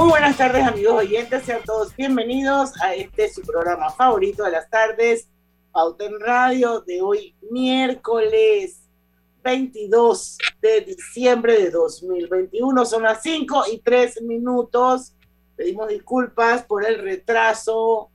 Muy buenas tardes amigos oyentes, sean todos bienvenidos a este su programa favorito de las tardes, Pauta en Radio, de hoy miércoles 22 de diciembre de 2021. Son las 5 y 3 minutos. Pedimos disculpas por el retraso.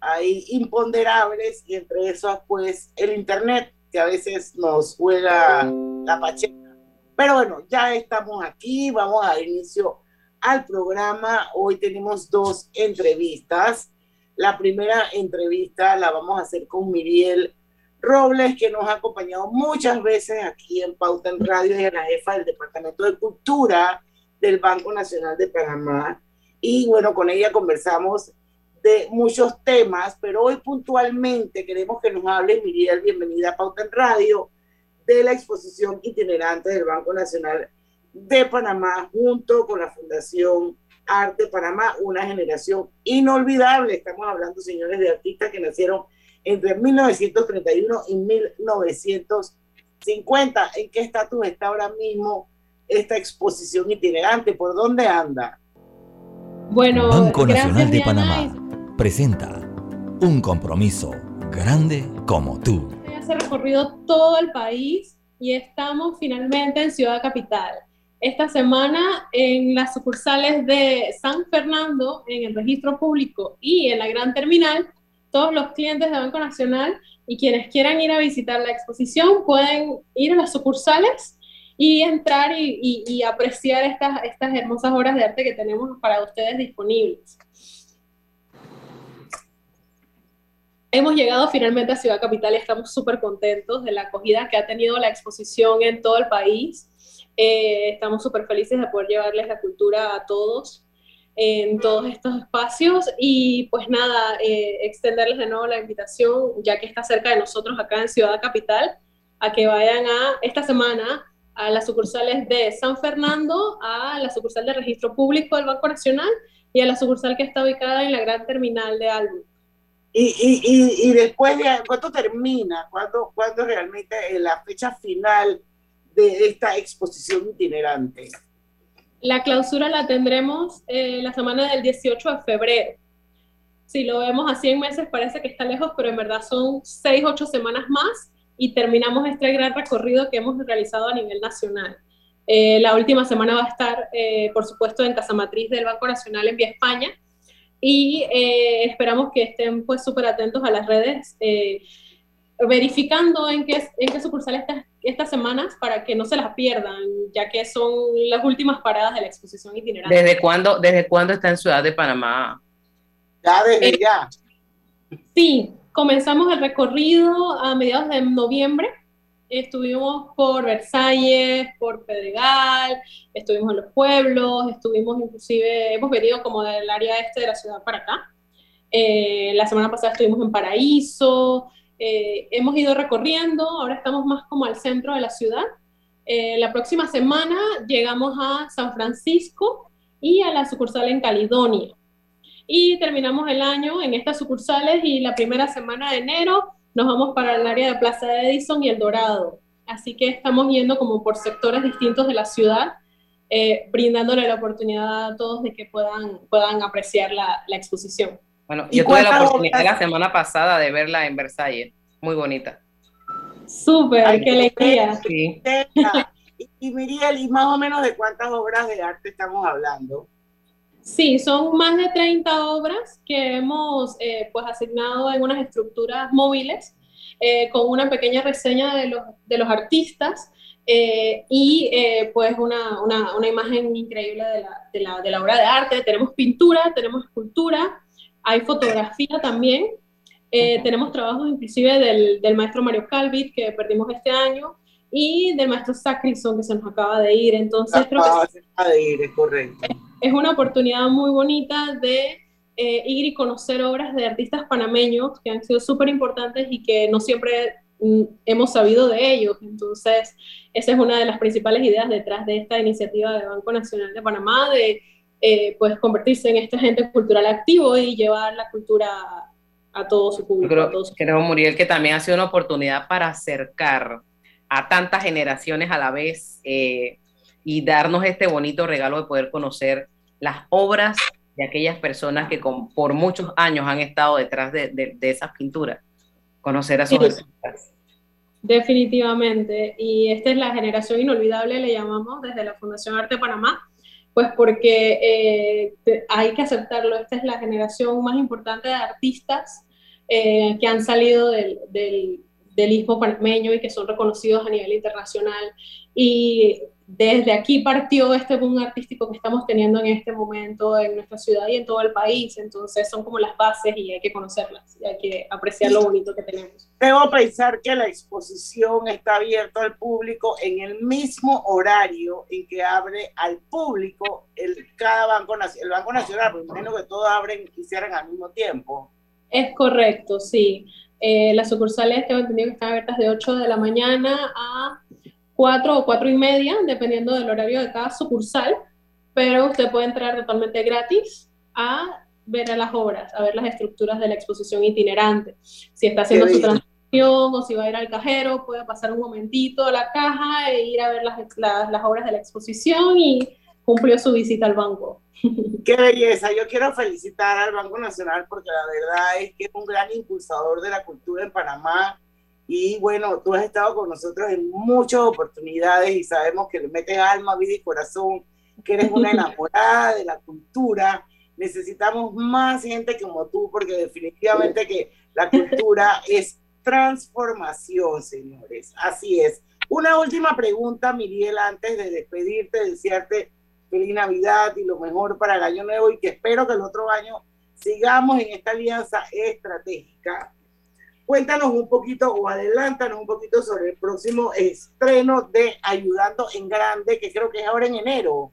Hay imponderables y entre esos pues el internet que a veces nos juega la pacheca. Pero bueno, ya estamos aquí, vamos a inicio al programa. Hoy tenemos dos entrevistas. La primera entrevista la vamos a hacer con Miriel Robles, que nos ha acompañado muchas veces aquí en Pauta en Radio y es la jefa del Departamento de Cultura del Banco Nacional de Panamá. Y bueno, con ella conversamos de muchos temas, pero hoy puntualmente queremos que nos hable Miriel, bienvenida a Pauta en Radio, de la exposición itinerante del Banco Nacional de Panamá junto con la Fundación Arte Panamá, una generación inolvidable. Estamos hablando, señores, de artistas que nacieron entre 1931 y 1950. ¿En qué estatus está ahora mismo esta exposición itinerante? ¿Por dónde anda? Bueno, Banco Nacional de Panamá presenta un compromiso grande como tú. Se ha recorrido todo el país y estamos finalmente en Ciudad Capital esta semana en las sucursales de San Fernando, en el registro público y en la gran terminal, todos los clientes de Banco Nacional y quienes quieran ir a visitar la exposición pueden ir a las sucursales y entrar y, apreciar estas, estas hermosas obras de arte que tenemos para ustedes disponibles. Hemos llegado finalmente a Ciudad Capital y estamos súper contentos de la acogida que ha tenido la exposición en todo el país. Eh, estamos súper felices de poder llevarles la cultura a todos en todos estos espacios y pues nada, eh, extenderles de nuevo la invitación, ya que está cerca de nosotros acá en Ciudad Capital, a que vayan a esta semana a las sucursales de San Fernando, a la sucursal de registro público del Banco Nacional y a la sucursal que está ubicada en la gran terminal de Albany. Y, y, y, después, de, ¿cuánto termina? ¿Cuándo, ¿Cuándo realmente la fecha final de esta exposición itinerante? La clausura la tendremos eh, la semana del 18 de febrero. Si lo vemos así en meses parece que está lejos, pero en verdad son seis, ocho semanas más y terminamos este gran recorrido que hemos realizado a nivel nacional. Eh, la última semana va a estar, eh, por supuesto, en Casa Matriz del Banco Nacional en Vía España y esperamos que estén pues súper atentos a las redes verificando en qué, en qué sucursal estas, estas semanas para que no se las pierdan, ya que son las últimas paradas de la exposición itinerante. ¿Desde cuándo, desde cuándo está en Ciudad de Panamá? Ya, desde eh, ya. Sí, comenzamos el recorrido a mediados de noviembre. Estuvimos por Versalles, por Pedregal, estuvimos en los pueblos, estuvimos inclusive, hemos venido como del área este de la ciudad para acá. Eh, la semana pasada estuvimos en Paraíso, eh, hemos ido recorriendo, ahora estamos más como al centro de la ciudad. Eh, la próxima semana llegamos a San Francisco y a la sucursal en Caledonia. Y terminamos el año en estas sucursales y la primera semana de enero nos vamos para el área de Plaza de Edison y El Dorado. Así que estamos yendo como por sectores distintos de la ciudad, eh, brindándole la oportunidad a todos de que puedan, puedan apreciar la, la exposición. Bueno, yo tuve la oportunidad la semana pasada de verla en Versalles, muy bonita. Súper, qué alegría. Sí. Y, Miriel, ¿y más o menos de cuántas obras de arte estamos hablando? Sí, son más de 30 obras que hemos eh, pues asignado en unas estructuras móviles eh, con una pequeña reseña de los, de los artistas eh, y pues una, una, una, imagen increíble de la, de, la, de la obra de arte. Tenemos pintura, tenemos escultura, hay fotografía también. Eh, tenemos trabajos inclusive del, del, maestro Mario Calvit, que perdimos este año, y del maestro Sacrison, que se nos acaba de ir. Entonces, creo que de ir, es correcto. Es una oportunidad muy bonita de eh, ir y conocer obras de artistas panameños que han sido súper importantes y que no siempre mm, hemos sabido de ellos. Entonces, esa es una de las principales ideas detrás de esta iniciativa de Banco Nacional de Panamá, de eh, pues convertirse en este agente cultural activo y llevar la cultura a, todo su público. Creo, creo, Muriel, que también ha sido una oportunidad para acercar a tantas generaciones a la vez eh, y darnos este bonito regalo de poder conocer las obras de aquellas personas que por muchos años han estado detrás de, de, esas pinturas, conocer a sus artistas. Definitivamente, y esta es la generación inolvidable, le llamamos desde la Fundación Arte Panamá, pues porque eh, hay que aceptarlo, esta es la generación más importante de artistas eh, que han salido del, del, del istmo panameño y que son reconocidos a nivel internacional. Y desde aquí partió este boom artístico que estamos teniendo en este momento en nuestra ciudad y en todo el país. Entonces son como las bases y hay que conocerlas y hay que apreciar lo bonito que tenemos. Debo pensar que la exposición está abierta al público en el mismo horario en que abre al público el, cada banco, el Banco Nacional, porque imagino que todos abren y cierran al mismo tiempo. Es correcto, sí. Eh, las sucursales tengo entendido que están abiertas de 8 de la mañana a 4 o 4 y media, dependiendo del horario de cada sucursal, pero usted puede entrar totalmente gratis a ver a las obras, a ver las estructuras de la exposición itinerante. Si está haciendo su transacción o si va a ir al cajero, puede pasar un momentito a la caja e ir a ver las, las obras de la exposición y cumplió su visita al banco. Qué belleza. Yo quiero felicitar al Banco Nacional porque la verdad es que es un gran impulsador de la cultura en Panamá y bueno, tú has estado con nosotros en muchas oportunidades y sabemos que le metes alma, vida y corazón, que eres una enamorada de la cultura. Necesitamos más gente como tú porque definitivamente que la cultura es transformación, señores. Así es. Una última pregunta, Miriel, antes de despedirte, desearte feliz Navidad y lo mejor para el año nuevo y que espero que el otro año sigamos en esta alianza estratégica Cuéntanos un poquito o adelántanos un poquito sobre el próximo estreno de Ayudando en Grande, que creo que es ahora en enero.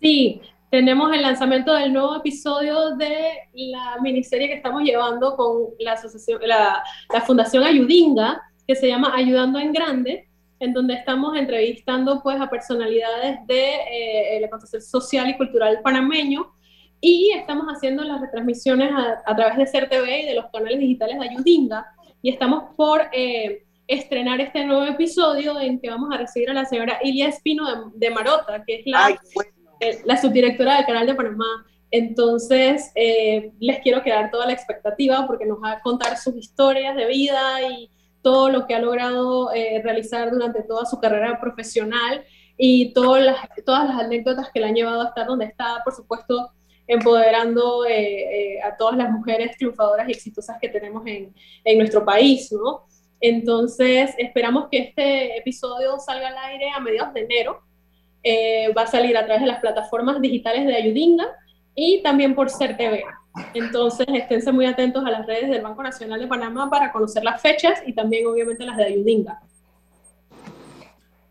Sí, tenemos el lanzamiento del nuevo episodio de la miniserie que estamos llevando con la asociación, la, Fundación Ayudinga, que se llama Ayudando en Grande, en donde estamos entrevistando pues a personalidades de eh, la social y cultural panameño y estamos haciendo las retransmisiones a, través de CERTV y de los canales digitales de Ayudinga. Y estamos por eh, estrenar este nuevo episodio en que vamos a recibir a la señora Ilia Espino de, Marota, que es la, eh, la subdirectora del canal de Panamá. Entonces, eh, les quiero quedar toda la expectativa porque nos va a contar sus historias de vida y todo lo que ha logrado realizar durante toda su carrera profesional y todas las, todas las anécdotas que le han llevado a estar donde está, por supuesto, empoderando eh, eh, a todas las mujeres triunfadoras y exitosas que tenemos en, en, nuestro país, ¿no? Entonces, esperamos que este episodio salga al aire a mediados de enero. Eh, va a salir a través de las plataformas digitales de Ayudinga y también por CERTV. Entonces, esténse muy atentos a las redes del Banco Nacional de Panamá para conocer las fechas y también, obviamente, las de Ayudinga.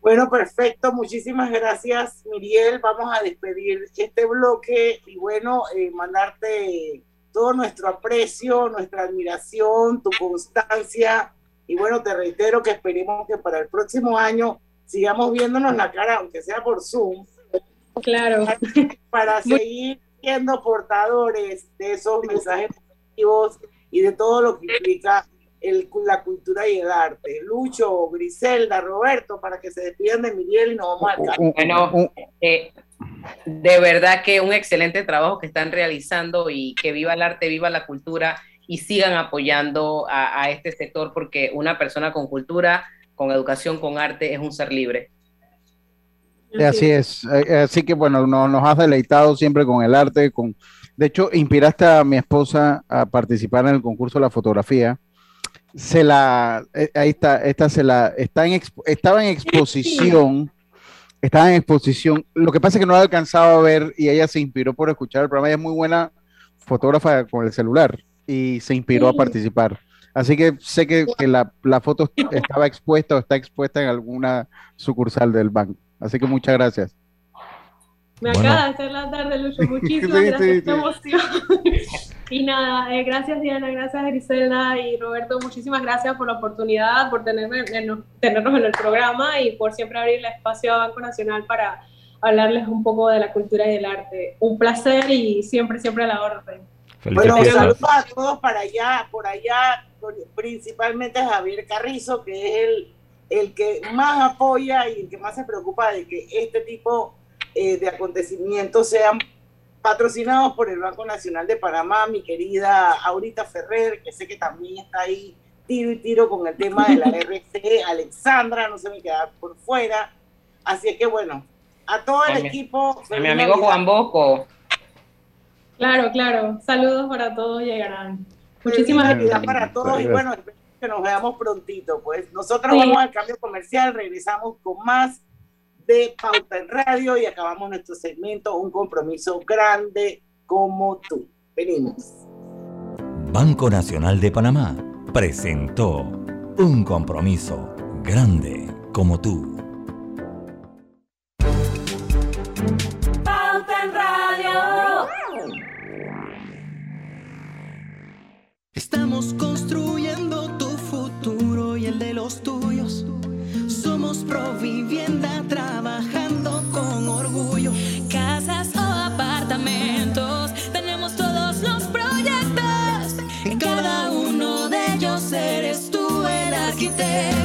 Bueno, perfecto. Muchísimas gracias, Miriel. Vamos a despedir este bloque y bueno, eh, mandarte todo nuestro aprecio, nuestra admiración, tu constancia. Y bueno, te reitero que esperemos que para el próximo año sigamos viéndonos la cara, aunque sea por Zoom. Claro. Para seguir siendo portadores de esos mensajes positivos y de todo lo que implica el, la cultura y el arte. Lucho, Griselda, Roberto, para que se despidan de Miguel y nos vamos Bueno, eh, de verdad que un excelente trabajo que están realizando y que viva el arte, viva la cultura y sigan apoyando a, este sector porque una persona con cultura, con educación, con arte es un ser libre. Así es, eh, así que bueno, nos has deleitado siempre con el arte, con, de hecho, inspiraste a mi esposa a participar en el concurso de la fotografía. Se la, eh, ahí está, esta se la, está en, estaba en exposición, estaba en exposición, lo que pasa es que no la alcanzaba a ver y ella se inspiró por escuchar el programa, ella es muy buena fotógrafa con el celular y se inspiró a participar. Así que sé que, la, la, foto estaba expuesta o está expuesta en alguna sucursal del banco. Así que muchas gracias. Me acaba de hacer la tarde, Lucho. Muchísimas gracias. Sí, emoción. y nada, eh, gracias Diana, gracias Griselda y Roberto. Muchísimas gracias por la oportunidad, por tenerme, tenernos en el programa y por siempre abrir el espacio a Banco Nacional para hablarles un poco de la cultura y del arte. Un placer y siempre, siempre a la orden. bueno, saludos a todos para allá, por allá, principalmente Javier Carrizo, que es el, el que más apoya y el que más se preocupa de que este tipo eh, de acontecimientos sean patrocinados por el Banco Nacional de Panamá, mi querida Aurita Ferrer, que sé que también está ahí tiro y tiro con el tema de la RC, Alexandra, no se me queda por fuera. Así que bueno, a todo el equipo. A mi amigo Juan Bosco. Claro, claro. Saludos para todos, llegarán. Muchísimas gracias. para todos y bueno, que nos veamos prontito. Pues nosotros vamos al cambio comercial, regresamos con más de Pauta en Radio y acabamos nuestro segmento Un compromiso grande como tú. Venimos. Banco Nacional de Panamá presentó Un compromiso grande como tú. Pauta en Radio. Estamos construyendo tu Provivienda trabajando con orgullo. Casas o apartamentos, tenemos todos los proyectos. En cada uno de ellos eres tú el arquitecto.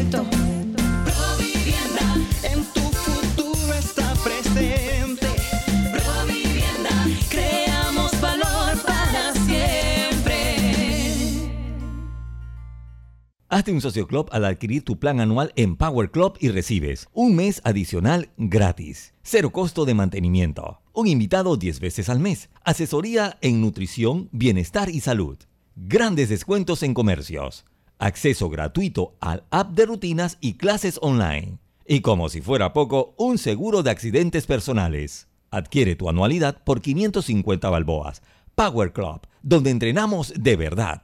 Hazte un socio club al adquirir tu plan anual en Power Club y recibes un mes adicional gratis, cero costo de mantenimiento, un invitado 10 veces al mes, asesoría en nutrición, bienestar y salud, grandes descuentos en comercios, acceso gratuito al app de rutinas y clases online. Y como si fuera poco, un seguro de accidentes personales. Adquiere tu anualidad por 550 balboas. Power Club, donde entrenamos de verdad.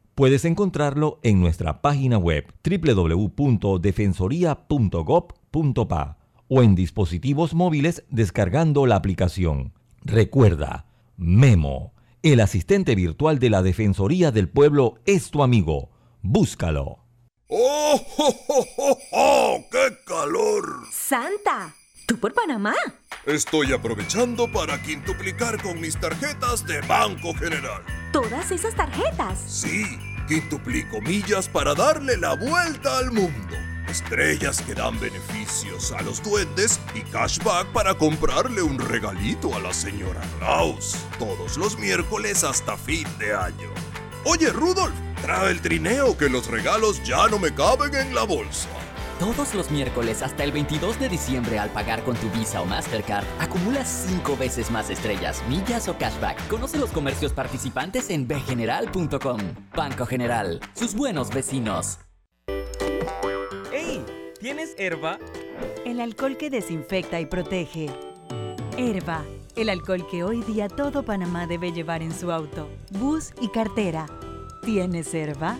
Puedes encontrarlo en nuestra página web www.defensoría.gov.pa o en dispositivos móviles descargando la aplicación. Recuerda, Memo, el asistente virtual de la Defensoría del Pueblo es tu amigo. Búscalo. ¡Oh, oh, oh, oh, oh! qué calor! Santa, ¿tú por Panamá? Estoy aprovechando para quintuplicar con mis tarjetas de Banco General. ¿Todas esas tarjetas? Sí, quintuplico millas para darle la vuelta al mundo. Estrellas que dan beneficios a los duendes y cashback para comprarle un regalito a la señora Klaus. Todos los miércoles hasta fin de año. Oye, Rudolf, trae el trineo que los regalos ya no me caben en la bolsa. Todos los miércoles hasta el 22 de diciembre al pagar con tu Visa o Mastercard, acumulas 5 veces más estrellas, millas o cashback. Conoce los comercios participantes en bgeneral.com. Banco General, sus buenos vecinos. ¡Hey! ¿Tienes herba? el alcohol que desinfecta y protege. Herba, el alcohol que hoy día todo Panamá debe llevar en su auto, bus y cartera. ¿Tienes Herba?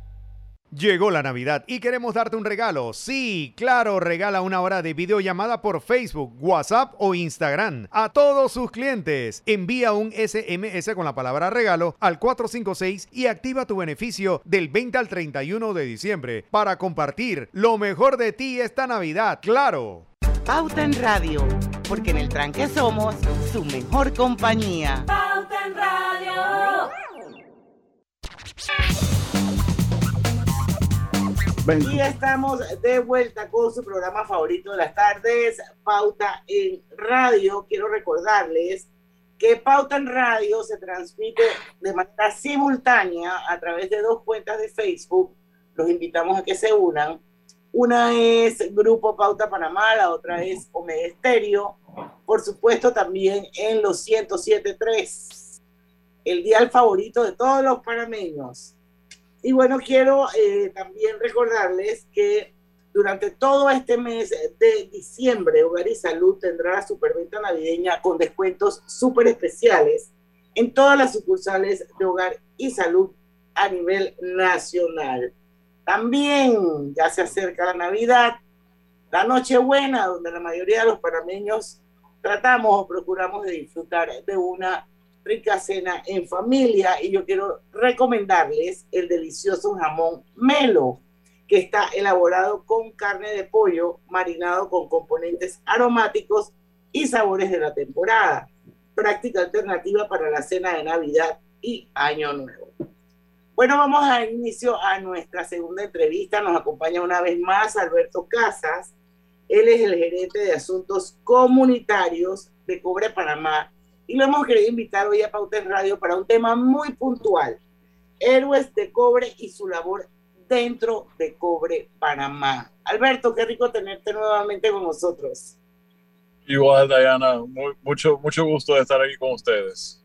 Llegó la Navidad y queremos darte un regalo. Sí, claro, regala una hora de videollamada por Facebook, WhatsApp o Instagram a todos sus clientes. Envía un SMS con la palabra regalo al 456 y activa tu beneficio del 20 al 31 de diciembre para compartir lo mejor de ti esta Navidad. Claro. Pauta en Radio, porque en el tranque somos su mejor compañía. Y estamos de vuelta con su programa favorito de las tardes, Pauta en Radio. Quiero recordarles que Pauta en Radio se transmite de manera simultánea a través de dos cuentas de Facebook. Los invitamos a que se unan. Una es Grupo Pauta Panamá, la otra es Omega Estéreo. Por supuesto, también en los 107.3, el dial favorito de todos los panameños. Y bueno, quiero eh, también recordarles que durante todo este mes de diciembre, Hogar y Salud tendrá la superventa navideña con descuentos súper especiales en todas las sucursales de Hogar y Salud a nivel nacional. También ya se acerca la Navidad, la Nochebuena, donde la mayoría de los panameños tratamos o procuramos de disfrutar de una rica cena en familia y yo quiero recomendarles el delicioso jamón Melo, que está elaborado con carne de pollo marinado con componentes aromáticos y sabores de la temporada. Práctica alternativa para la cena de Navidad y Año Nuevo. Bueno, vamos a inicio a nuestra segunda entrevista. Nos acompaña una vez más Alberto Casas. Él es el gerente de asuntos comunitarios de Cobre Panamá y lo hemos querido invitar hoy a Pauta en Radio para un tema muy puntual, héroes de cobre y su labor dentro de Cobre Panamá. Alberto, qué rico tenerte nuevamente con nosotros. Igual, Diana, muy- mucho, mucho gusto de estar aquí con ustedes.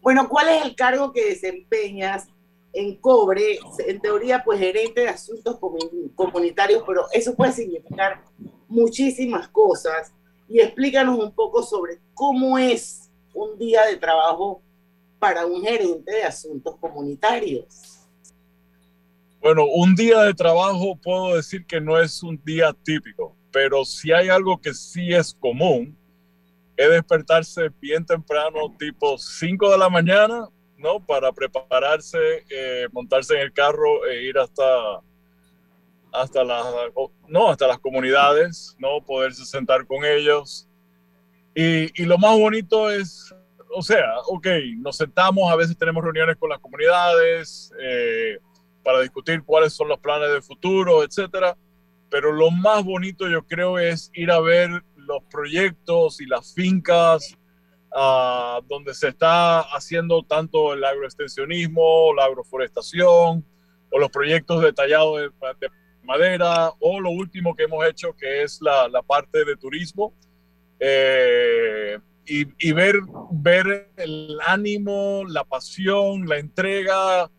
Bueno, ¿cuál es el cargo que desempeñas en Cobre? En teoría, pues gerente de asuntos comu- comunitarios, pero eso puede significar muchísimas cosas. Y explícanos un poco sobre cómo es un día de trabajo para un gerente de asuntos comunitarios. Bueno, un día de trabajo puedo decir que no es un día típico, pero si hay algo que sí es común, es despertarse bien temprano, tipo 5 de la mañana, ¿no? Para prepararse, eh, montarse en el carro e ir hasta, hasta, las, no, hasta las comunidades, ¿no? Poderse sentar con ellos. Y, y lo más bonito es, o sea, ok, nos sentamos, a veces tenemos reuniones con las comunidades eh, para discutir cuáles son los planes de futuro, etcétera. Pero lo más bonito yo creo es ir a ver los proyectos y las fincas ah, donde se está haciendo tanto el agroextensionismo, la agroforestación o los proyectos detallados de, de madera o lo último que hemos hecho que es la, la parte de turismo eh, y, y ver, ver el ánimo, la pasión, la entrega,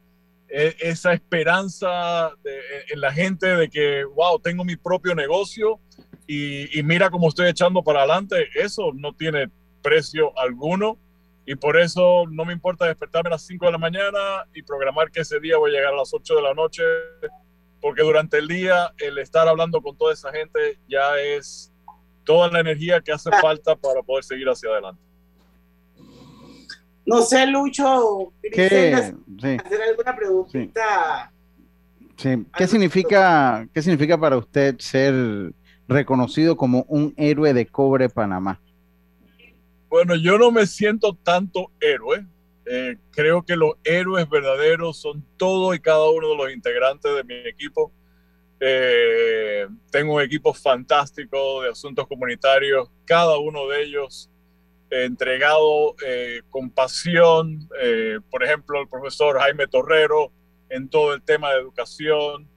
eh, esa esperanza de- en la gente de que, wow, tengo mi propio negocio y, y mira cómo estoy echando para adelante, eso no tiene precio alguno. Y por eso no me importa despertarme a las 5 de la mañana y programar que ese día voy a llegar a las 8 de la noche, porque durante el día el estar hablando con toda esa gente ya es toda la energía que hace falta para poder seguir hacia adelante. No sé, Lucho, ¿Qué, Griselda, sí, hacer alguna preguntita. sí. ¿Qué significa, ¿Qué significa para usted ser reconocido como un héroe de cobre Panamá? Bueno, yo no me siento tanto héroe. Eh, creo que los héroes verdaderos son todos y cada uno de los integrantes de mi equipo. Eh, tengo un equipo fantástico de asuntos comunitarios, cada uno de ellos eh, entregado eh, con pasión. Por ejemplo, el profesor Jaime Torrero en todo el tema de educación.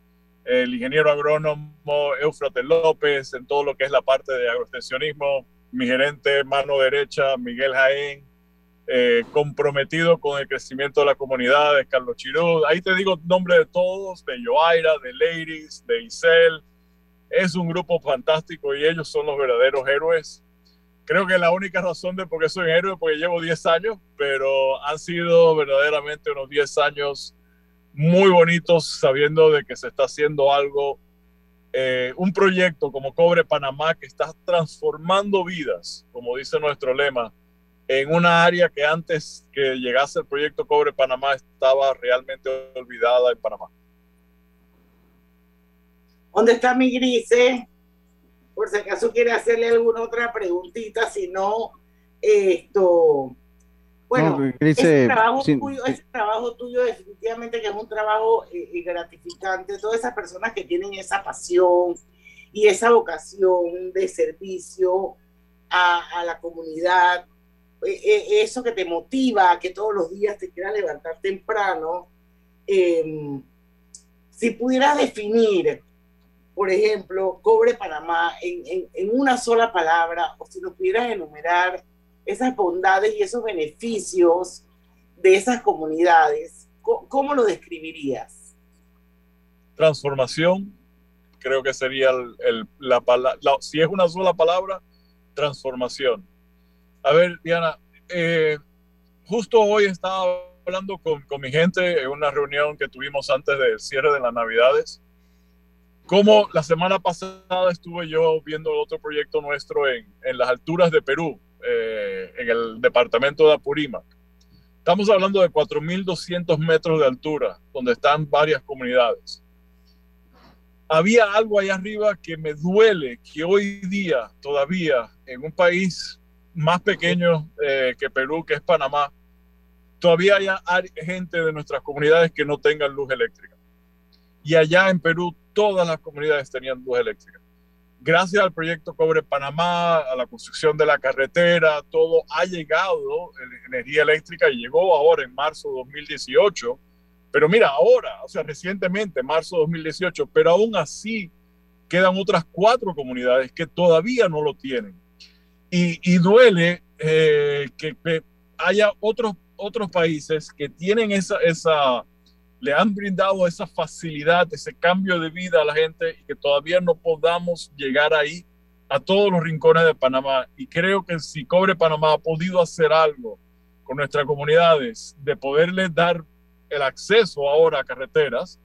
el ingeniero agrónomo Eufrate López, en todo lo que es la parte de agroextensionismo, mi gerente mano derecha, Miguel Jaén, eh, comprometido con el crecimiento de la comunidad, de Carlos Chirú. Ahí te digo nombre de todos, de Yoaira, de Ladies, de Isel. Es un grupo fantástico y ellos son los verdaderos héroes. Creo que la única razón de por qué soy héroe es porque llevo 10 años, pero han sido verdaderamente unos 10 años muy bonitos sabiendo de que se está haciendo algo, eh, un proyecto como Cobre Panamá que está transformando vidas, como dice nuestro lema, en una área que antes que llegase el proyecto Cobre Panamá estaba realmente olvidada en Panamá. ¿Dónde está mi grise? Por si acaso quiere hacerle alguna otra preguntita, si no, esto, bueno, ese, trabajo tuyo, ese, trabajo tuyo, definitivamente que es un trabajo eh, eh, gratificante. Todas esas personas que tienen esa pasión y esa vocación de servicio a, a la comunidad, eso que te motiva, que todos los días te quieras levantar temprano. Em, si pudieras definir, por ejemplo, Cobre Panamá en, en, en una sola palabra, o si lo pudieras enumerar, esas bondades y esos beneficios de esas comunidades, ¿cómo, lo describirías? Transformación, creo que sería el, la palabra, si es una sola palabra, transformación. A ver, Diana, eh, justo hoy estaba hablando con, con, mi gente en una reunión que tuvimos antes del cierre de las Navidades. Como la semana pasada estuve yo viendo otro proyecto nuestro en, en las alturas de Perú, eh, en el departamento de Apurímac. Estamos hablando de 4.200 metros de altura, donde están varias comunidades. Había algo ahí arriba que me duele que hoy día todavía en un país más pequeño eh, que Perú, que es Panamá, todavía hay gente de nuestras comunidades que no tengan luz eléctrica. Y allá en Perú todas las comunidades tenían luz eléctrica gracias al proyecto Cobre Panamá, a la construcción de la carretera, todo ha llegado, energía eléctrica llegó ahora en marzo de 2018. Pero mira, ahora, o sea, recientemente, marzo de 2018, pero aún así quedan otras cuatro comunidades que todavía no lo tienen. Y, duele eh, que, que, haya otros, otros países que tienen esa, esa, le han brindado esa facilidad, ese cambio de vida a la gente y que todavía no podamos llegar ahí a todos los rincones de Panamá. Y creo que si Cobre Panamá ha podido hacer algo con nuestras comunidades, de poderles dar el acceso ahora a carreteras,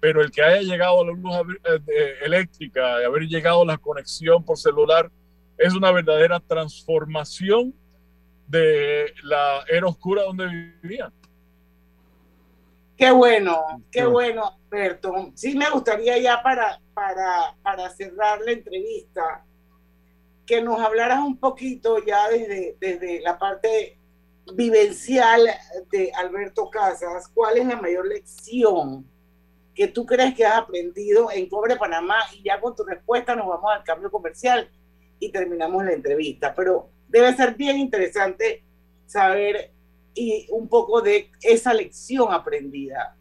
pero el que haya llegado a la luz eh, eléctrica y haber llegado a la conexión por celular es una verdadera transformación de la era oscura donde vivían. Qué bueno, qué bueno, Alberto. Sí me gustaría ya para, para, para cerrar la entrevista que nos hablaras un poquito ya desde, desde la parte vivencial de Alberto Casas, ¿cuál es la mayor lección que tú crees que has aprendido en Cobre Panamá? Y ya con tu respuesta nos vamos al cambio comercial y terminamos la entrevista. Pero debe ser bien interesante saber y un poco de esa lección aprendida.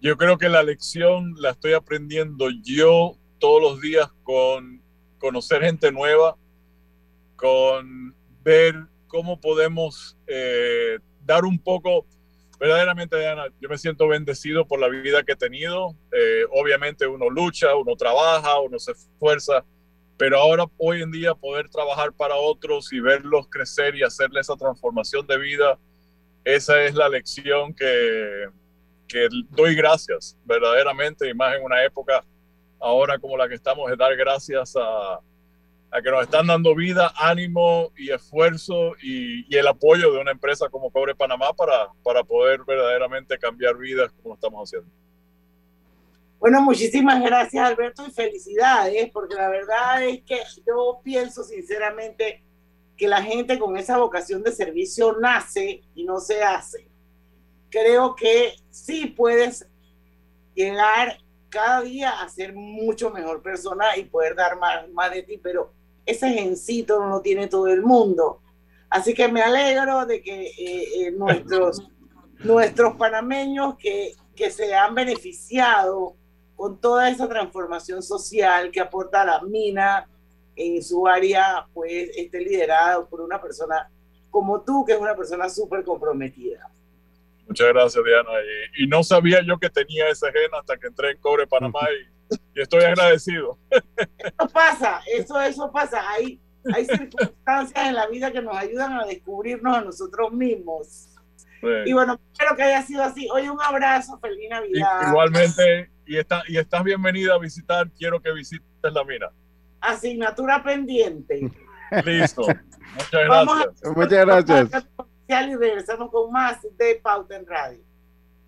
Yo creo que la lección la estoy aprendiendo yo todos los días con conocer gente nueva, con ver cómo podemos eh, dar un poco, verdaderamente, Diana, yo me siento bendecido por la vida que he tenido. Eh, obviamente uno lucha, uno trabaja, uno se esfuerza, pero ahora hoy en día poder trabajar para otros y verlos crecer y hacerle esa transformación de vida, esa es la lección que, que doy gracias verdaderamente, y más en una época ahora como la que estamos, es dar gracias a, a que nos están dando vida, ánimo y esfuerzo y, el apoyo de una empresa como Cobre Panamá para, para poder verdaderamente cambiar vidas como estamos haciendo. Bueno, muchísimas gracias Alberto y felicidades, porque la verdad es que yo pienso sinceramente que la gente con esa vocación de servicio nace y no se hace. Creo que sí puedes llegar cada día a ser mucho mejor persona y poder dar más, más de ti, pero ese gencito no lo tiene todo el mundo. Así que me alegro de que eh, eh, nuestros, nuestros panameños que que se han beneficiado con toda esa transformación social que aporta la mina en su área, pues esté liderada por una persona como tú, que es una persona súper comprometida. Muchas gracias, Diana. Y, y, no sabía yo que tenía ese gen hasta que entré en Cobre Panamá y, y estoy agradecido. Eso pasa, eso, eso pasa. Hay, hay circunstancias en la vida que nos ayudan a descubrirnos a nosotros mismos. Sí. Y bueno, espero que haya sido así. Hoy un abrazo, feliz Navidad. igualmente, y, está, y estás bienvenida a visitar. Quiero que visites la mina. Asignatura pendiente. Listo. Muchas gracias. Muchas gracias. Y regresamos con más de Pauta en Radio.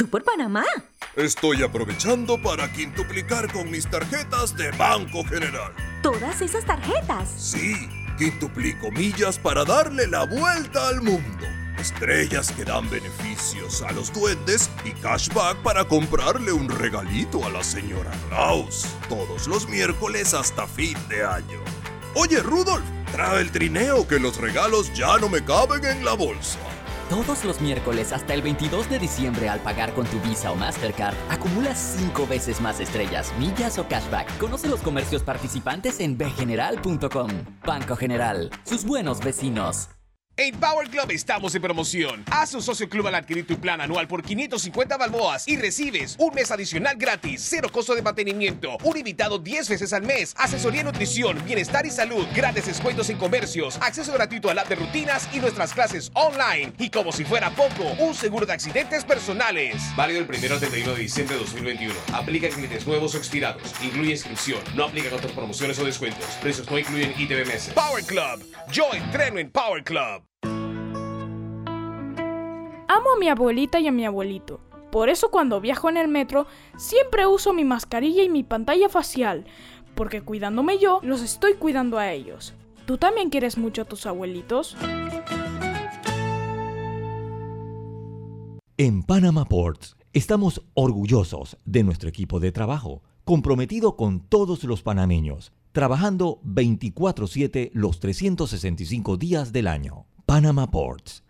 ¿Tú por Panamá? Estoy aprovechando para quintuplicar con mis tarjetas de Banco General. ¿Todas esas tarjetas? Sí, quintuplico millas para darle la vuelta al mundo. Estrellas que dan beneficios a los duendes y cashback para comprarle un regalito a la señora Klaus. Todos los miércoles hasta fin de año. Oye, Rudolf, trae el trineo que los regalos ya no me caben en la bolsa. Todos los miércoles hasta el 22 de diciembre al pagar con tu Visa o Mastercard, acumulas 5 veces más estrellas, millas o cashback. Conoce los comercios participantes en bgeneral.com. Banco General, sus buenos vecinos. En Power Club estamos en promoción. Haz un socio club al adquirir tu plan anual por 550 balboas y recibes un mes adicional gratis, cero costo de mantenimiento, un invitado 10 veces al mes, asesoría nutrición, bienestar y salud, grandes descuentos en comercios, acceso gratuito al app de rutinas y nuestras clases online. Y como si fuera poco, un seguro de accidentes personales. Válido el 1 al 31 de diciembre de 2021. Aplica en clientes nuevos o expirados. Incluye inscripción. No aplica otras promociones o descuentos. Precios no incluyen ITV Power Club. Yo entreno en Power Club. Amo a mi abuelita y a mi abuelito. Por eso cuando viajo en el metro siempre uso mi mascarilla y mi pantalla facial, porque cuidándome yo, los estoy cuidando a ellos. ¿Tú también quieres mucho a tus abuelitos? En Panama Ports estamos orgullosos de nuestro equipo de trabajo, comprometido con todos los panameños, trabajando 24/7 los 365 días del año. Panama Ports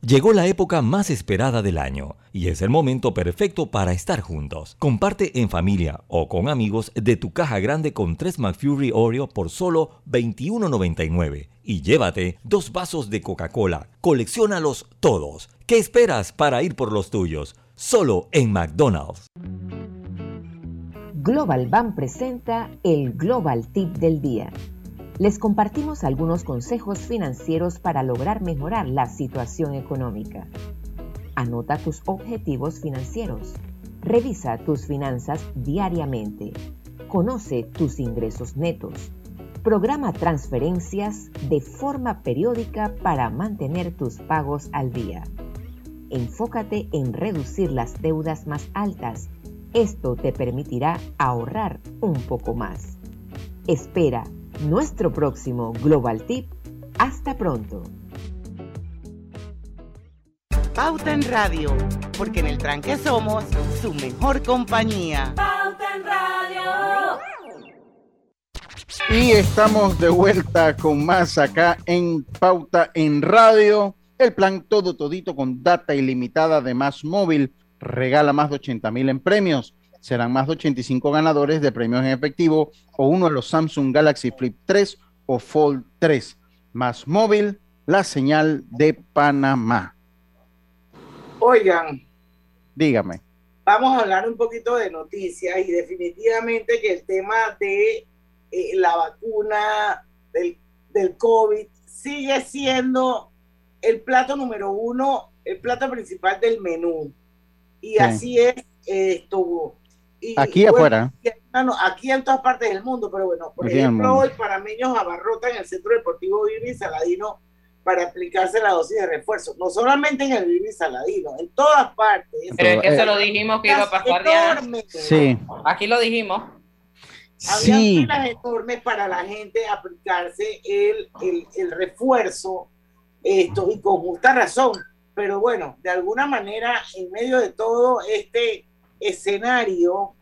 Llegó la época más esperada del año y es el momento perfecto para estar juntos. Comparte en familia o con amigos de tu caja grande con 3 McFury Oreo por solo $21.99 y llévate dos vasos de Coca-Cola. Colecciónalos todos. ¿Qué esperas para ir por los tuyos? Solo en McDonald's. Global Bank presenta el Global Tip del Día les compartimos algunos consejos financieros para lograr mejorar la situación económica. Anota tus objetivos financieros. Revisa tus finanzas diariamente. Conoce tus ingresos netos. Programa transferencias de forma periódica para mantener tus pagos al día. Enfócate en reducir las deudas más altas. Esto te permitirá ahorrar un poco más. Espera nuestro próximo Global Tip. Hasta pronto. Pauta en Radio, porque en el tranque somos su mejor compañía. Pauta en Radio. Y estamos de vuelta con más acá en Pauta en Radio. El plan todo todito con data ilimitada de Más Móvil regala más de 80 mil en premios serán más de 85 ganadores de premios en efectivo o uno de los Samsung Galaxy Flip 3 o Fold 3. Más móvil, la señal de Panamá. Oigan, Dígame. vamos a hablar un poquito de noticias y definitivamente que el tema de eh, la vacuna del, del COVID sigue siendo el plato número uno, el plato principal del menú. Y Sí. así es esto. Y, Aquí bueno, afuera. y- no, no, aquí en todas partes del mundo, pero bueno, por Aquí ejemplo, hoy panameños abarrotan el Centro Deportivo Vivi Saladino para aplicarse la dosis de refuerzo. No solamente en el Vivi Saladino, en todas partes. Pero es que Eh, se lo dijimos que iba a pasar ya. Enormes. Sí. Aquí lo dijimos. Había Sí. filas enormes para la gente aplicarse el, el, el refuerzo, esto, y con justa razón. Pero bueno, de alguna manera, en medio de todo este escenario,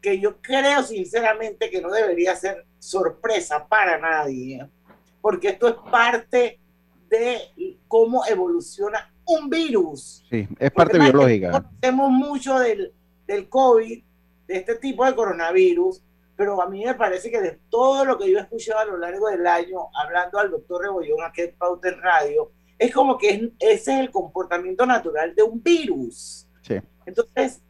que yo creo sinceramente que no debería ser sorpresa para nadie, porque esto es parte de cómo evoluciona un virus. Sí, es parte Porque biológica. Conocemos mucho del, del COVID, de este tipo de coronavirus, pero a mí me parece que de todo lo que yo he escuchado a lo largo del año, hablando al doctor Rebollón aquí en Pauta en Radio, es como que es- ese es el comportamiento natural de un virus. Sí. Entonces,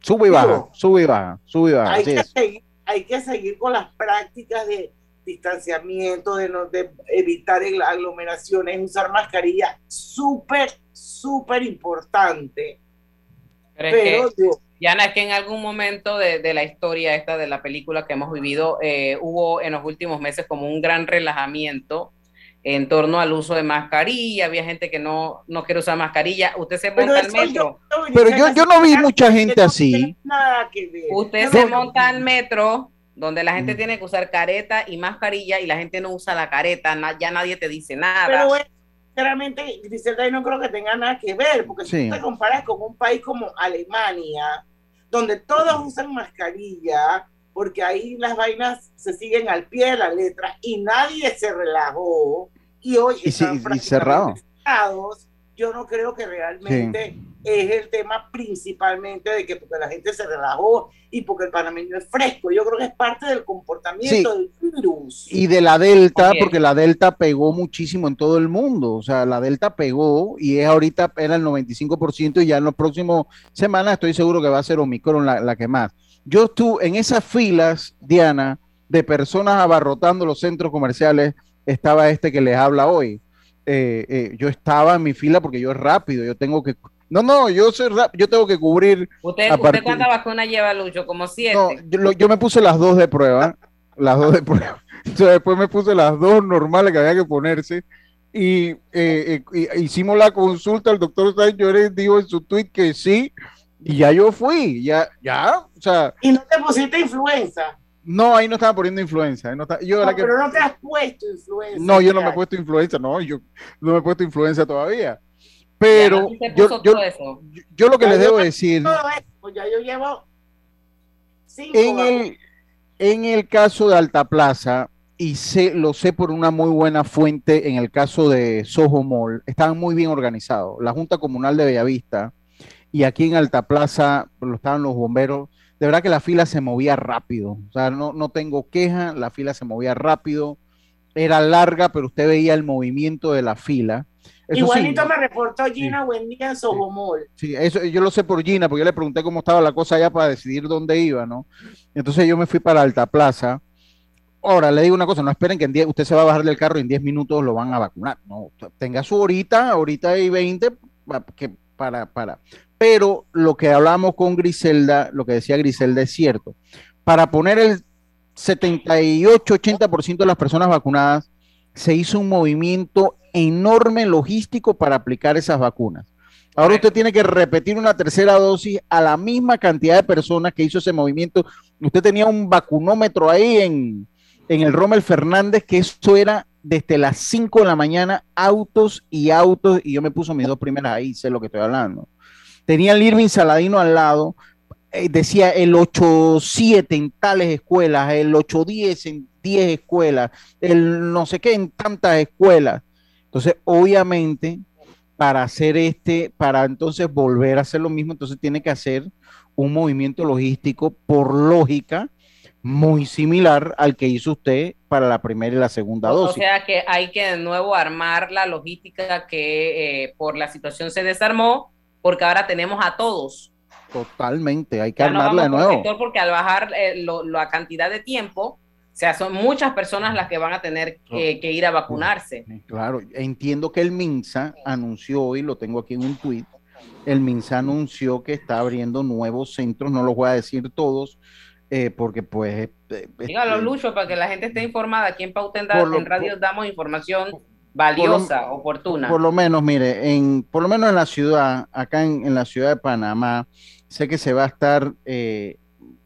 Sube y baja, Digo, sube y baja, sube y baja. hay que, seguir, hay que seguir con las prácticas de distanciamiento, de, no, de evitar el- aglomeraciones, usar mascarilla, súper, súper importante. Pero es Pero, que, es que en algún momento de, de la historia esta de la película que hemos vivido, eh, hubo en los últimos meses como un gran relajamiento en torno al uso de mascarilla. Había gente que no, no quiere usar mascarilla. Usted se Pero monta al yo- metro. Pero yo, yo no vi mucha gente así. nada que ver. Usted se monta al metro donde la Mm. gente tiene que usar careta y mascarilla y la gente no usa la careta, na- ya nadie te dice nada. Pero sinceramente, Griselda, yo no creo que tenga nada que ver, porque si tú te comparas con un país como Alemania, donde todos usan mascarilla, porque ahí las vainas se siguen al pie de la letra y nadie se relajó, y hoy Y, sí, están y cerrado. cerrados, yo no creo que realmente es el tema principalmente de que porque la gente se relajó y porque el panameño es fresco. Yo creo que es parte del comportamiento del virus. Y de la Delta, También. porque la Delta pegó muchísimo en todo el mundo. O sea, la Delta pegó y es ahorita era el 95% y ya en las próximas semanas estoy seguro que va a ser Omicron la, la que más. Yo estuve en esas filas, Diana, de personas abarrotando los centros comerciales, estaba este que les habla hoy. Eh, eh, yo estaba en mi fila porque yo es rápido, yo tengo que... No, no, yo soy rap- yo tengo que cubrir... ¿Usted, a usted partir- cuántas vacunas lleva, Lucho? Como siete. no, yo, lo- yo me puse las dos de prueba, las dos de prueba. Entonces después me puse las dos normales que había que ponerse y, eh, eh, y- hicimos la consulta. El doctor Sánchez dijo en su tweet que sí y ya yo fui, ya, ya, o sea, Y no te pusiste influenza. No, ahí no estaba poniendo influenza. ahí no estaba- yo No, la que- pero no te has puesto influenza. no, yo no me he puesto influenza, no, yo no me he puesto influenza todavía. Pero ¿Y se yo, yo, yo lo que Ya les yo debo decir... Todo eso, ya yo llevo cinco En el, en el caso de Alta Plaza, y sé, lo sé por una muy buena fuente, en el caso de Soho Mall, estaban muy bien organizados. La Junta Comunal de Bellavista y aquí en Alta Plaza lo estaban los bomberos. De verdad que la fila se movía rápido. O sea, no, no tengo queja, la fila se movía rápido. Era larga, pero usted veía el movimiento de la fila. Eso sí, Igualito me reportó Gina Buendía en Sojomol. Sí, eso yo lo sé por Gina, porque yo le pregunté cómo estaba la cosa allá para decidir dónde iba, ¿no? Entonces yo me fui para Alta Plaza. Ahora, le digo una cosa, no esperen que en 10 usted se va a bajar del carro y en 10 minutos lo van a vacunar. No, tenga su horita, ahorita hay 20 pa- que para, para. Pero lo que hablamos con Griselda, lo que decía Griselda es cierto. Para poner el 78-80% de las personas vacunadas, se hizo un movimiento enorme logístico para aplicar esas vacunas. Ahora usted tiene que repetir una tercera dosis a la misma cantidad de personas que hizo ese movimiento. Usted tenía un vacunómetro ahí en, en el Rommel Fernández, que eso era desde las 5 de la mañana, autos y autos, y yo me puse mis dos primeras ahí, sé lo que estoy hablando. Tenía el Irving Saladino al lado, eh, decía el 8-7 en tales escuelas, el 8-10 en 10 escuelas, el no sé qué en tantas escuelas. Entonces, obviamente, para hacer este, para entonces volver a hacer lo mismo, entonces tiene que hacer un movimiento logístico por lógica, muy similar al que hizo usted para la primera y la segunda O dosis. sea que hay que de nuevo armar la logística que eh, por la situación se desarmó, porque ahora tenemos a todos. Totalmente, hay que Ya no armarla de vamos por nuevo. porque al bajar eh, lo- la cantidad de tiempo, o sea, son muchas personas las que van a tener que, que ir a vacunarse. Claro, entiendo que el MINSA anunció hoy, lo tengo aquí en un tuit, el MINSA anunció que está abriendo nuevos centros, no los voy a decir todos, eh, porque pues... eh, Dígalo, este, Lucho, para que la gente esté informada. Aquí en Pauta en, Por en Radio damos información valiosa, oportuna. Por lo menos, mire, en, por lo menos en la ciudad, acá en, en la ciudad de Panamá, sé que se va a estar, eh,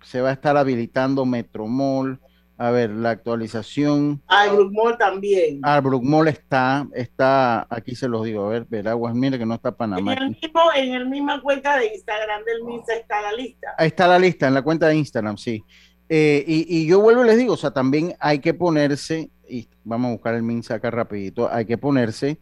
se va a estar habilitando Metromall. A ver, la actualización. Albrook Mall también. Albrook Mall está, está, aquí se los digo, a ver, Veraguas, mire que no está En Panamá. el aquí. mismo, en el misma cuenta de Instagram del MINSA está la lista. Ahí está la lista, en la cuenta de Instagram, sí. Eh, y, y yo vuelvo y les digo, o sea, también hay que ponerse, y vamos a buscar el MINSA acá rapidito, hay que ponerse,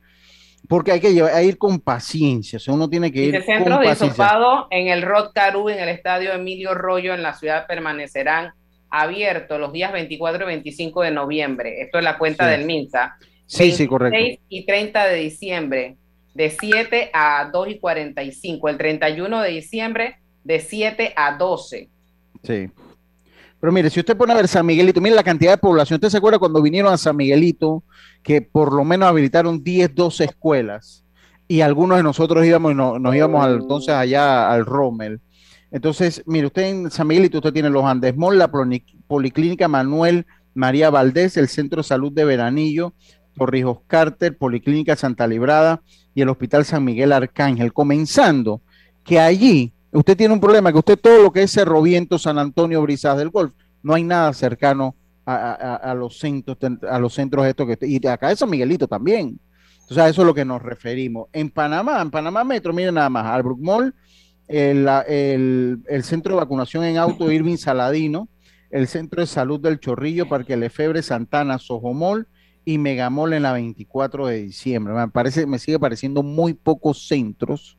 porque hay que llevar, hay que ir con paciencia, o sea, uno tiene que ir Dice centros con de hisopado en el Rod Caru, en el estadio Emilio Rollo, en la ciudad, permanecerán abiertos los días 24 y 25 de noviembre. Esto es la cuenta Sí. del MINSA. Sí, sí, correcto. 26 y 30 de diciembre, de 7 a 2 y 45. El 31 de diciembre, de 7 a 12. Sí. Pero mire, si usted pone a ver San Miguelito, mire la cantidad de población. ¿Usted se acuerda cuando vinieron a San Miguelito que por lo menos habilitaron 10, 12 escuelas y algunos de nosotros íbamos no- nos íbamos entonces allá al Rommel? Entonces, mire, usted en San Miguelito usted tiene los Andes la Policlínica Manuel María Valdés, el Centro de Salud de Veranillo, Torrijos Carter, Policlínica Santa Librada y el Hospital San Miguel Arcángel, comenzando que allí usted tiene un problema, que usted todo lo que es Cerro Viento, San Antonio, Brisas del Golf, no hay nada cercano a, a- los centros, a los centros estos que y acá es San Miguelito también. Entonces a eso es lo que nos referimos. En Panamá, en Panamá Metro, miren nada más, Albrook Mall, el, el- el centro de vacunación en auto Irving Saladino, el centro de salud del Chorrillo, Parque Lefebre, Santana, Sojomol y Megamol en la 24 de diciembre. Me parece, me sigue pareciendo muy pocos centros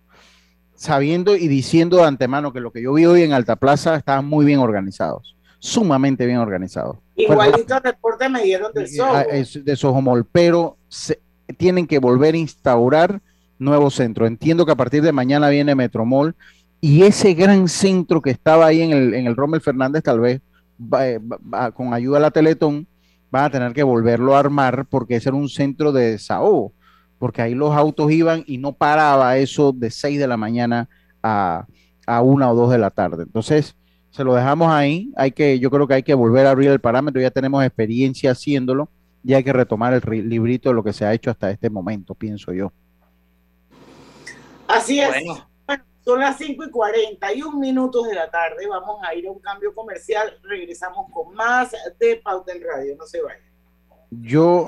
sabiendo y diciendo de antemano que lo que yo vi hoy en Alta Plaza estaban muy bien organizados, sumamente bien organizados. Igualito reporte me dieron del Soho. Ah, es de Sojomol, pero se- tienen que volver a instaurar nuevos centros. Entiendo que a partir de mañana viene Metromol y ese gran centro que estaba ahí en el, en el Rommel Fernández, tal vez va- eh, va- va- con ayuda de la Teletón, van a tener que volverlo a armar porque ese era un centro de desahogo, porque ahí los autos iban y no paraba eso de 6 de la mañana a, a 1 o 2 de la tarde. Entonces, se lo dejamos ahí. Hay que, yo creo que hay que volver a abrir el parámetro. Ya tenemos experiencia haciéndolo y hay que retomar el ri- librito de lo que se ha hecho hasta este momento, pienso yo. Así es. Bueno. Bueno, son las 5 y 41 minutos de la tarde. Vamos a ir a un cambio comercial. Regresamos con más de Pauta en Radio. No se vayan. Yo,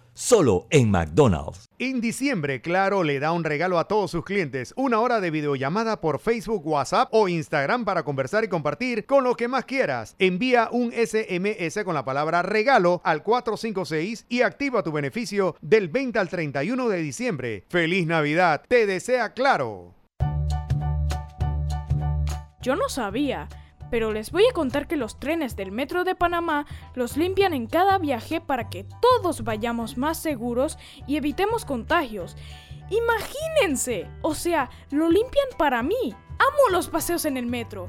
Solo en McDonald's. En diciembre, Claro le da un regalo a todos sus clientes, una hora de videollamada por Facebook, WhatsApp o Instagram para conversar y compartir con lo que más quieras. Envía un SMS con la palabra regalo al 456 y activa tu beneficio del 20 al 31 de diciembre. ¡Feliz Navidad! Te desea Claro. Yo no sabía, pero les voy a contar que los trenes del Metro de Panamá los limpian en cada viaje para que todos vayamos más seguros y evitemos contagios. Imagínense, o sea, lo limpian para mí. Amo los paseos en el metro.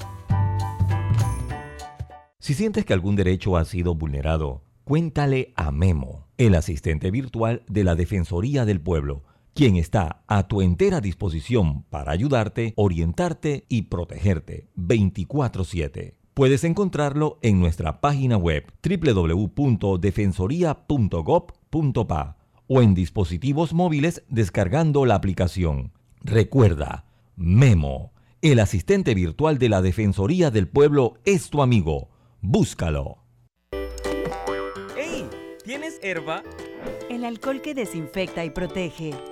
Si sientes que algún derecho ha sido vulnerado, cuéntale a Memo, el asistente virtual de la Defensoría del Pueblo, quien está a tu entera disposición para ayudarte, orientarte y protegerte 24/7. Puedes encontrarlo en nuestra página web www.defensoría.gov.pa o en dispositivos móviles descargando la aplicación. Recuerda, Memo, el asistente virtual de la Defensoría del Pueblo es tu amigo. Búscalo. ¡Ey! ¿Tienes herba? El alcohol que desinfecta y protege.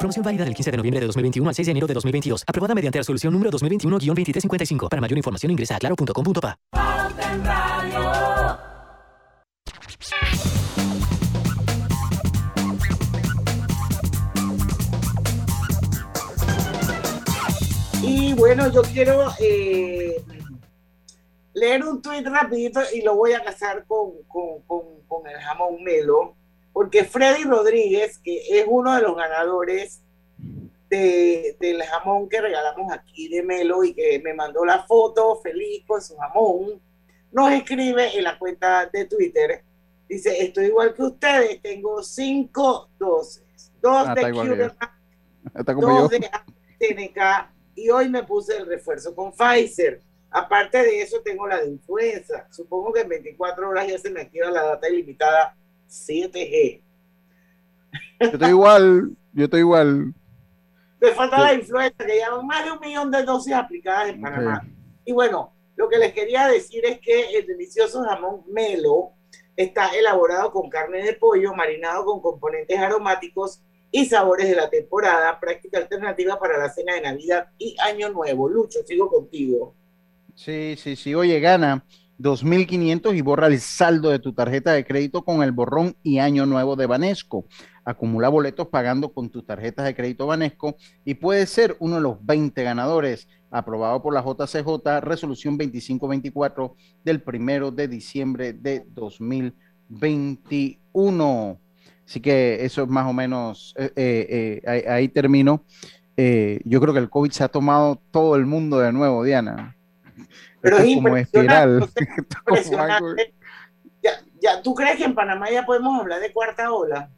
Promoción válida del 15 de noviembre de 2021 al 6 de enero de 2022. Aprobada mediante la resolución número 2021-2355. Para mayor información ingresa a claro.com.pa. Y bueno, yo quiero eh, leer un tuit rapidito y lo voy a casar con, con, con, con el jamón melo, porque Freddy Rodríguez, que es uno de los ganadores de, del jamón que regalamos aquí de Melo y que me mandó la foto feliz con su jamón, nos escribe en la cuenta de Twitter. Dice, estoy igual que ustedes, tengo cinco dosis, dos Ah, de como dos yo. de AstraZeneca y hoy me puse el refuerzo con Pfizer. Aparte de eso, tengo la de influenza. Supongo que en 24 horas ya se me activa la data ilimitada 7G. Yo estoy igual, yo estoy igual. Me falta la influenza, que llevan más de un millón de dosis aplicadas en Panamá. Y bueno, lo que les quería decir es que el delicioso jamón Melo está elaborado con carne de pollo, marinado con componentes aromáticos y sabores de la temporada, práctica alternativa para la cena de Navidad y Año Nuevo. Lucho, sigo contigo. Sí, sí, sí. Oye, gana 2.500 y borra el saldo de tu tarjeta de crédito con el borrón y año nuevo de Banesco. Acumula boletos pagando con tus tarjetas de crédito Banesco y puedes ser uno de los 20 ganadores. Aprobado por la JCJ, resolución 2524 del primero de diciembre de 2021. Así que eso es más o menos, eh, eh, eh, ahí, ahí termino. Eh, yo creo que el COVID se ha tomado todo el mundo de nuevo, Diana. Pero es como impresionante, espiral. impresionante. Ya, ya, ¿Tú crees que en Panamá ya podemos hablar de cuarta ola?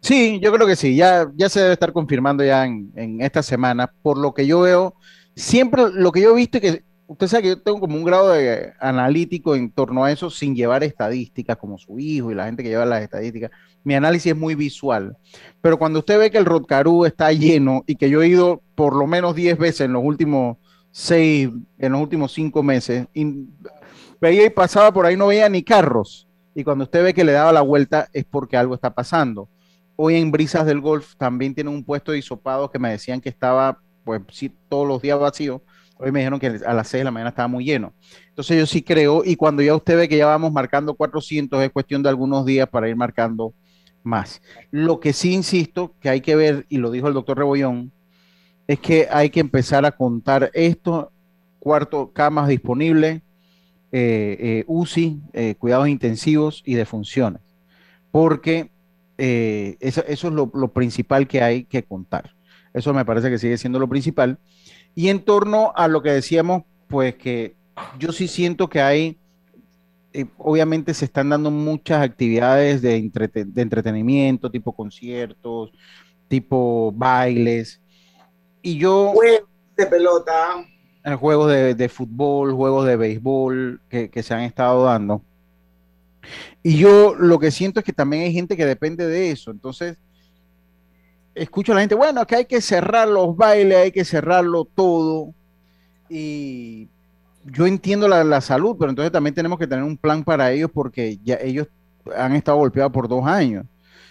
Sí, yo creo que sí, ya, ya se debe estar confirmando ya en, en esta semana. Por lo que yo veo, siempre lo que yo he visto es que usted sabe que yo tengo como un grado de analítico en torno a eso sin llevar estadísticas como su hijo y la gente que lleva las estadísticas. Mi análisis es muy visual. Pero cuando usted ve que el Rotcarú está lleno y que yo he ido por lo menos 10 veces en los últimos seis, en los últimos cinco meses, y veía y pasaba por ahí, no veía ni carros. Y cuando usted ve que le daba la vuelta es porque algo está pasando. Hoy en Brisas del Golf también tienen un puesto de hisopados que me decían que estaba, pues sí, todos los días vacío. Hoy me dijeron que a las 6 de la mañana estaba muy lleno. Entonces yo sí creo, y cuando ya usted ve que ya vamos marcando 400, es cuestión de algunos días para ir marcando más. Lo que sí insisto, que hay que ver, y lo dijo el doctor Rebollón, es que hay que empezar a contar esto, cuarto, camas disponibles, eh, eh, UCI, eh, cuidados intensivos y defunciones, porque eso, es lo, principal que hay que contar. Eso me parece que sigue siendo lo principal. Y en torno a lo que decíamos, pues que yo sí siento que hay obviamente se están dando muchas actividades de, entretenimiento, tipo conciertos, tipo bailes. Y yo... Juegos de pelota. Eh, juegos de, fútbol, juegos de béisbol que, se han estado dando. Y yo lo que siento es que también hay gente que depende de eso. Entonces, escucho a la gente, bueno, que hay que cerrar los bailes, hay que cerrarlo todo. Y yo entiendo la, salud, pero entonces también tenemos que tener un plan para ellos porque ya ellos han estado golpeados por dos años.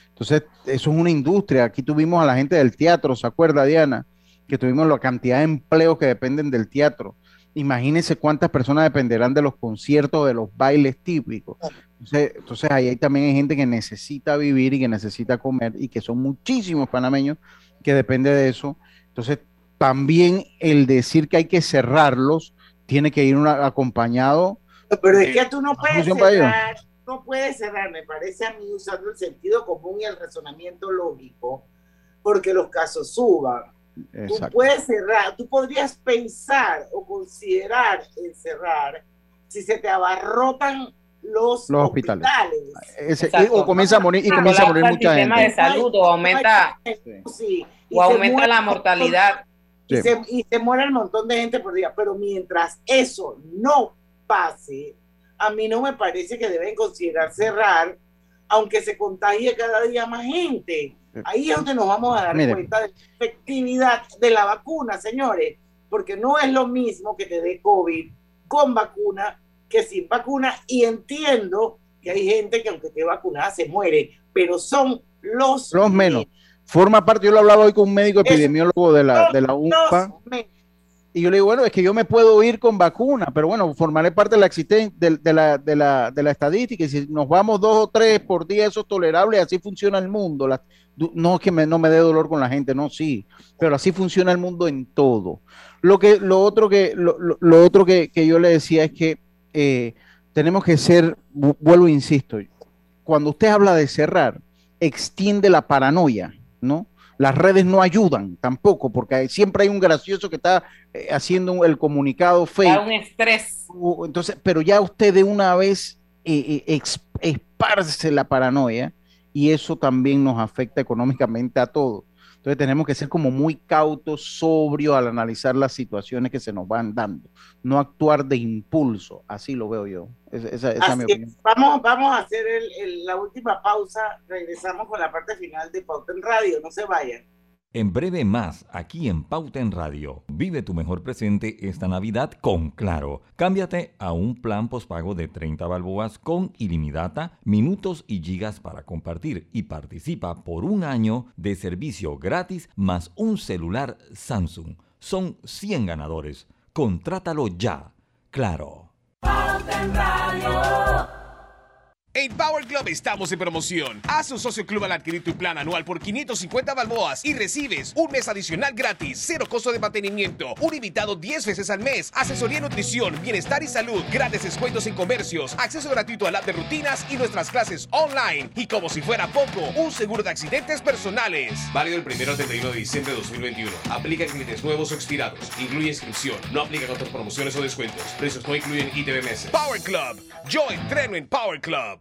Entonces, eso es una industria. Aquí tuvimos a la gente del teatro, ¿se acuerda, Diana? Que tuvimos la cantidad de empleos que dependen del teatro. Imagínense cuántas personas dependerán de los conciertos, de los bailes típicos. Entonces, entonces ahí también hay gente que necesita vivir y que necesita comer y que son muchísimos panameños que depende de eso. Entonces, también el decir que hay que cerrarlos, tiene que ir acompañado. Pero es que tú no puedes cerrar, no puedes cerrar, me parece a mí usando el sentido común y el razonamiento lógico, porque los casos suban. Tú puedes cerrar, tú podrías pensar o considerar el cerrar si se te abarrotan los, hospitales. o comienza a morir y comienza a morir mucha gente. El sistema de salud o aumenta, o aumenta la mortalidad y, se, muere un montón de gente por día. Pero mientras eso no pase, a mí no me parece que deben considerar cerrar, aunque se contagie cada día más gente. Ahí es donde nos vamos a dar cuenta de la efectividad de la vacuna, señores, porque no es lo mismo que te dé COVID con vacuna que sin vacuna. Y entiendo que hay gente que aunque esté vacunada se muere, pero son los, los menos. forma parte, yo lo hablaba hoy con un médico epidemiólogo de la, de la UPA, y yo le digo, bueno, es que yo me puedo ir con vacuna, pero bueno, formaré parte de la, de, de, la, de, la, de la estadística, y si nos vamos dos o tres por día, eso es tolerable, así funciona el mundo. no es que me, no me dé dolor con la gente, no, sí, pero así funciona el mundo en todo. Lo, que, lo otro, que, lo, lo otro que, que, yo le decía es que eh, tenemos que ser, vuelvo e insisto, cuando usted habla de cerrar, extiende la paranoia ¿no? Las redes no ayudan tampoco, porque siempre hay un gracioso que está eh, haciendo el comunicado fake. un estrés. Entonces, pero ya usted de una vez eh, eh esparce la paranoia y eso también nos afecta económicamente a todos. Entonces tenemos que ser como muy cautos, sobrios al analizar las situaciones que se nos van dando, no actuar de impulso, así lo veo yo. Esa, es mi opinión. Vamos, vamos a hacer la última pausa, regresamos con la parte final de Pauta en Radio, no se vayan. En breve más, aquí en Pauta en Radio. Vive tu mejor presente esta Navidad con Claro. Cámbiate a un plan postpago de 30 balboas con ilimitada, minutos y gigas para compartir y participa por un año de servicio gratis más un celular Samsung. Son 100 ganadores. Contrátalo ya. Claro. Pauta en Radio. En Power Club estamos en promoción. Haz un socio club al adquirir tu plan anual por 550 balboas y recibes un mes adicional gratis, cero costo de mantenimiento, un invitado 10 veces al mes, asesoría nutrición, bienestar y salud, grandes descuentos en comercios, acceso gratuito al app de rutinas y nuestras clases online. Y como si fuera poco, un seguro de accidentes personales. Válido el 1 al 31 de diciembre de 2021. Aplica en clientes nuevos o expirados. Incluye inscripción. No aplica con otras promociones o descuentos. Precios no incluyen ITBMS. Power Club. Yo entreno en Power Club.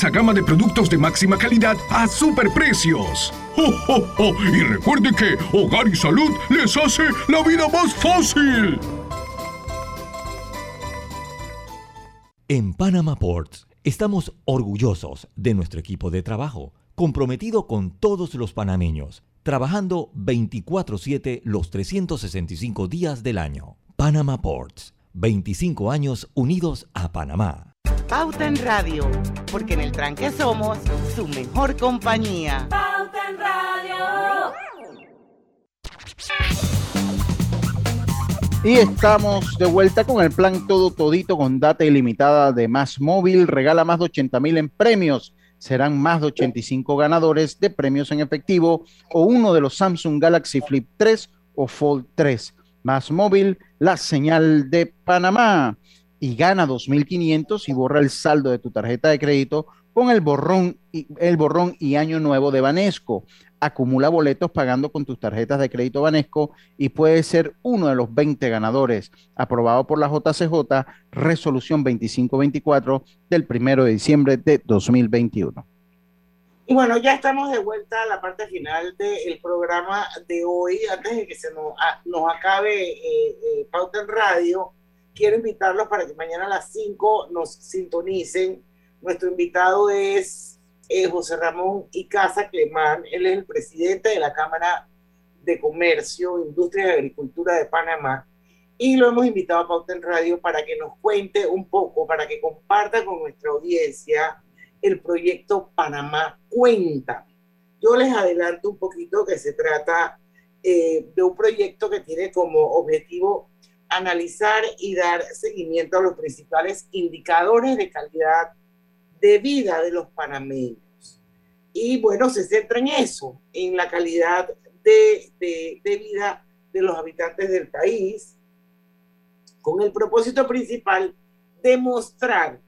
gama de productos de máxima calidad a superprecios. ¡Oh, oh, oh! Y recuerde que Hogar y Salud les hace la vida más fácil. En Panama Ports estamos orgullosos de nuestro equipo de trabajo, comprometido con todos los panameños, trabajando 24/7 los 365 días del año. Panama Ports, 25 años unidos a Panamá. Pauta en Radio, porque en el tranque somos su mejor compañía. Pauta en Radio. Y estamos de vuelta con el plan todo todito con data ilimitada de Más Móvil. Regala más de 80 mil en premios. Serán más de 85 ganadores de premios en efectivo o uno de los Samsung Galaxy Flip 3 o Fold 3. Más Móvil, la señal de Panamá. Y gana 2.500 y borra el saldo de tu tarjeta de crédito con el borrón y, el borrón y año nuevo de Banesco acumula boletos pagando con tus tarjetas de crédito Banesco y puede ser uno de los 20 ganadores. Aprobado por la JCJ, resolución 2524 del 1 de diciembre de 2021. Y bueno, ya estamos de vuelta a la parte final del programa de hoy. Antes de que se nos, nos acabe eh, eh, Pauta Radio, quiero invitarlos para que mañana a las 5 nos sintonicen. Nuestro invitado es eh, José Ramón Icaza Clemán. Él es el presidente de la Cámara de Comercio, Industria y Agricultura de Panamá. Y lo hemos invitado a Pauta en Radio para que nos cuente un poco, para que comparta con nuestra audiencia el proyecto Panamá Cuenta. Yo les adelanto un poquito que se trata eh, de un proyecto que tiene como objetivo analizar y dar seguimiento a los principales indicadores de calidad de vida de los panameños. Y bueno, se centra en eso, en la calidad de, de- vida de los habitantes del país, con el propósito principal de mostrar,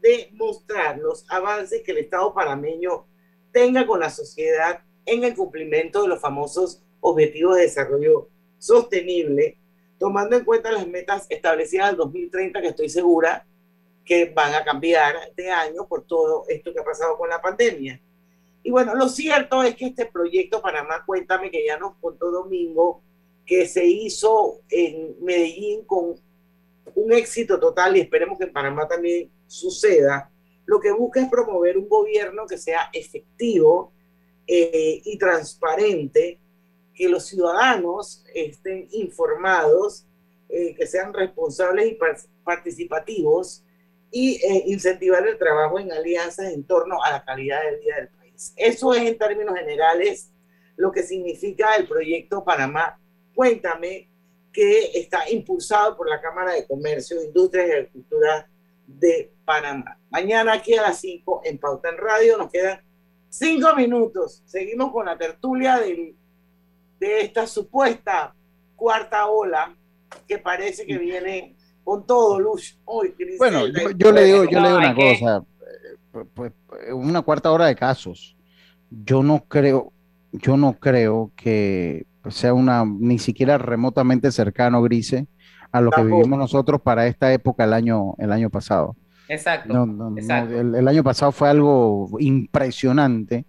de mostrar los avances que el Estado panameño tenga con la sociedad en el cumplimiento de los famosos objetivos de desarrollo sostenible, tomando en cuenta las metas establecidas al 2030, que estoy segura que van a cambiar de año por todo esto que ha pasado con la pandemia. Y bueno, lo cierto es que este proyecto Panamá Cuéntame, que ya nos contó Domingo, que se hizo en Medellín con un éxito total y esperemos que en Panamá también suceda, lo que busca es promover un gobierno que sea efectivo eh, y transparente, que los ciudadanos estén informados, eh, que sean responsables y par- participativos y eh, incentivar el trabajo en alianzas en torno a la calidad de vida del país. Eso es en términos generales lo que significa el proyecto Panamá Cuéntame, que está impulsado por la Cámara de Comercio, Industria y Agricultura de Panamá. Mañana aquí a las 5 en Pauta en Radio nos quedan 5 minutos. Seguimos con la tertulia del, de esta supuesta cuarta ola que parece que viene con todo, Luz. Hoy, Bueno, yo, yo le digo, yo le digo una cosa, eh, pues, una cuarta hora de casos. Yo no creo, yo no creo que sea una ni siquiera remotamente cercano, Grise, a lo que Tampoco. vivimos nosotros para esta época el año, el año pasado. Exacto. No, no, no, exacto. el, el año pasado fue algo impresionante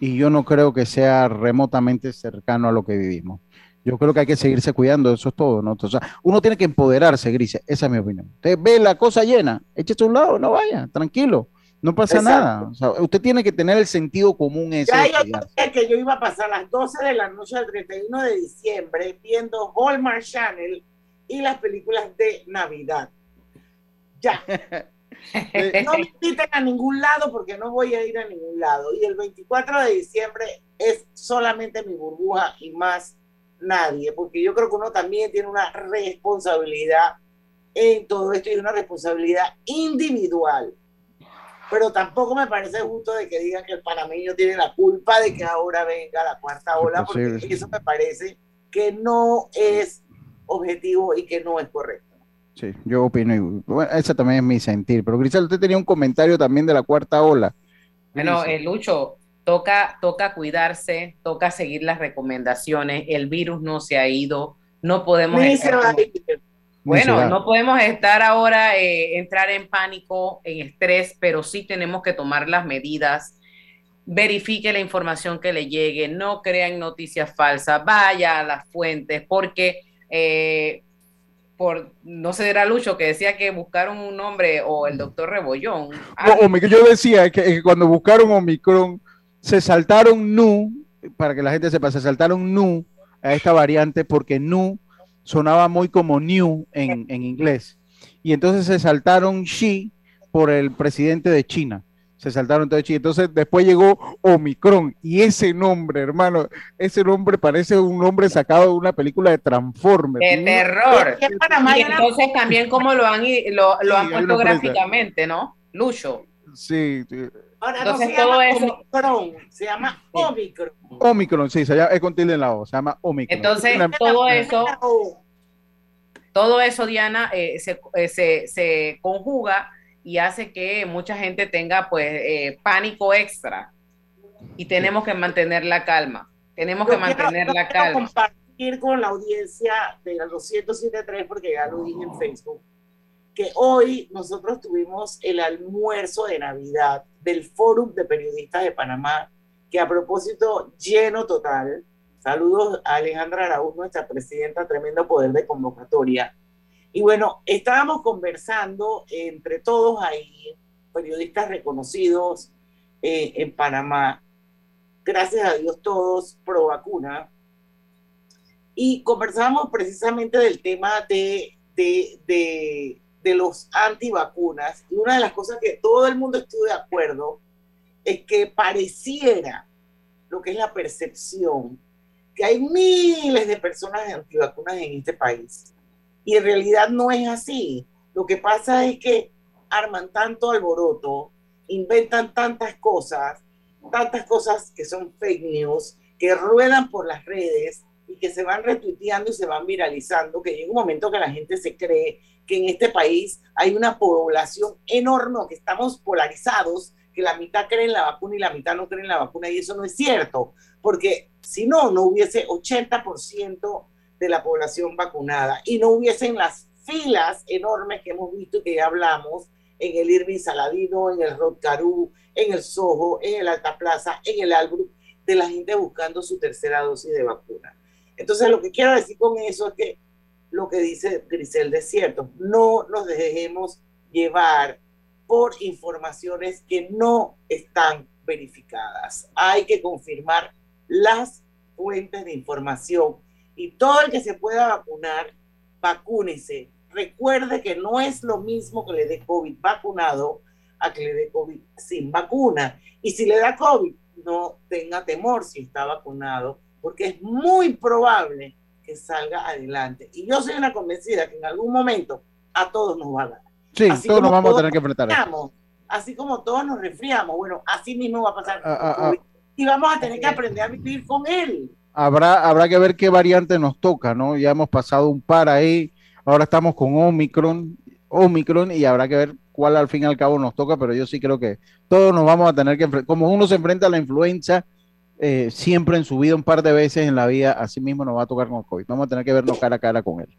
y yo no creo que sea remotamente cercano a lo que vivimos. Yo creo que hay que seguirse cuidando, eso es todo, ¿no? Sea, uno tiene que empoderarse, Grise, esa es mi opinión. Usted ve la cosa llena, échese a un lado, no vaya, tranquilo, no pasa Exacto. nada. O sea, usted tiene que tener el sentido común ese. Ya yo sabía que yo iba a pasar las 12 de la noche del 31 de diciembre viendo Hallmark Channel y las películas de Navidad. Ya. No me inviten a ningún lado porque no voy a ir a ningún lado. Y el 24 de diciembre es solamente mi burbuja y más nadie, porque yo creo que uno también tiene una responsabilidad en todo esto y una responsabilidad individual. Pero tampoco me parece justo de que digan que el panameño tiene la culpa de que ahora venga la cuarta ola, porque eso me parece que no es objetivo y que no es correcto. Sí, yo opino. y- Bueno, ese también es mi sentir. Pero Grisel, usted tenía un comentario también de la cuarta ola. Bueno, eh, Lucho, toca, toca cuidarse, toca seguir las recomendaciones. El virus no se ha ido, no podemos Ni estar se va a como- ir. Bueno, no podemos estar ahora, eh, entrar en pánico, en estrés, pero sí tenemos que tomar las medidas. Verifique la información que le llegue, no crean noticias falsas, vaya a las fuentes, porque eh, por, no sé, era Lucho que decía que buscaron un nombre o el doctor Rebollón. yo decía que, cuando buscaron Omicron, se saltaron Nu, para que la gente sepa, se saltaron Nu a esta variante porque Nu sonaba muy como New en, en inglés. Y entonces se saltaron Xi por el presidente de China se saltaron todo China. Entonces después llegó Omicron y ese nombre, hermano, ese nombre parece un nombre sacado de una película de Transformers. De terror. Y entonces también como lo han, lo, lo han puesto gráficamente, ¿no? Lucho. Sí. Ahora entonces no se todo llama eso Omicron, se llama Omicron. Omicron, sí, se llama, es con tilde en la O, se llama Omicron. Entonces todo eso, todo eso, Diana, eh, se, eh, se, se conjuga y hace que mucha gente tenga pues eh, pánico extra y tenemos que mantener la calma. Tenemos que mantener la calma. compartir con la audiencia de los 107.3 porque ya lo dije en Facebook que hoy nosotros tuvimos el almuerzo de Navidad del Fórum de Periodistas de Panamá, que a propósito lleno total. Saludos a Alejandra Araúz, nuestra presidenta, tremendo poder de convocatoria y bueno, estábamos conversando entre todos ahí, periodistas reconocidos eh, en Panamá, gracias a Dios todos pro vacuna, y conversamos precisamente del tema de, de, de, de los antivacunas. Y una de las cosas que todo el mundo estuvo de acuerdo es que pareciera lo que es la percepción, que hay miles de personas antivacunas en este país y en realidad no es así. Lo que pasa es que arman tanto alboroto, inventan tantas cosas, tantas cosas que son fake news, que ruedan por las redes y que se van retuiteando y se van viralizando, que llega un momento que la gente se cree que en este país hay una población enorme, que estamos polarizados, que la mitad cree en la vacuna y la mitad no cree en la vacuna, y eso no es cierto, porque si no, no hubiese 80% de la población vacunada y no hubiesen las filas enormes que hemos visto que ya hablamos en el Irving Saladino, en el Rotcarú, en el Soho, en el Alta Plaza, en el Albrook, de la gente buscando su tercera dosis de vacuna. Entonces, lo que quiero decir con eso es que lo que dice Grisel es cierto, no nos dejemos llevar por informaciones que no están verificadas. Hay que confirmar las fuentes de información y todo el que se pueda vacunar, vacúnese. Recuerde que no es lo mismo que le dé COVID vacunado a que le dé COVID sin vacuna. Y si le da COVID, no tenga temor si está vacunado, porque es muy probable que salga adelante. Y yo soy una convencida que en algún momento a todos nos va a dar. Sí, todos nos vamos a tener que enfrentar. Así como todos nos resfriamos, bueno, así mismo va a pasar. Ah, ah, ah. y vamos a tener que aprender a vivir con él habrá, habrá que ver qué variante nos toca, ¿no? Ya hemos pasado un par ahí, ahora estamos con Omicron, Omicron y habrá que ver cuál al fin y al cabo nos toca, pero yo sí creo que todos nos vamos a tener que enfrentar, como uno se enfrenta a la influenza eh, siempre en su vida un par de veces en la vida, así mismo nos va a tocar con el COVID. Vamos a tener que vernos cara a cara con él.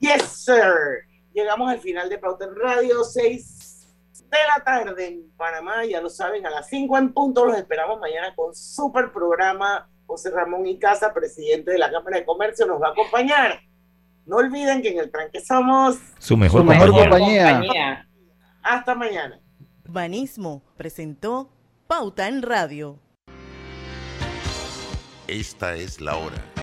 Yes, sir. Llegamos al final de Pauta Radio, 6 de la tarde en Panamá, ya lo saben, a las 5 en punto los esperamos mañana con super programa José Ramón Icaza, presidente de la Cámara de Comercio, nos va a acompañar. No olviden que en el tranque somos su mejor, compañía. Hasta mañana. Banismo presentó Pauta en Radio. Esta es la hora.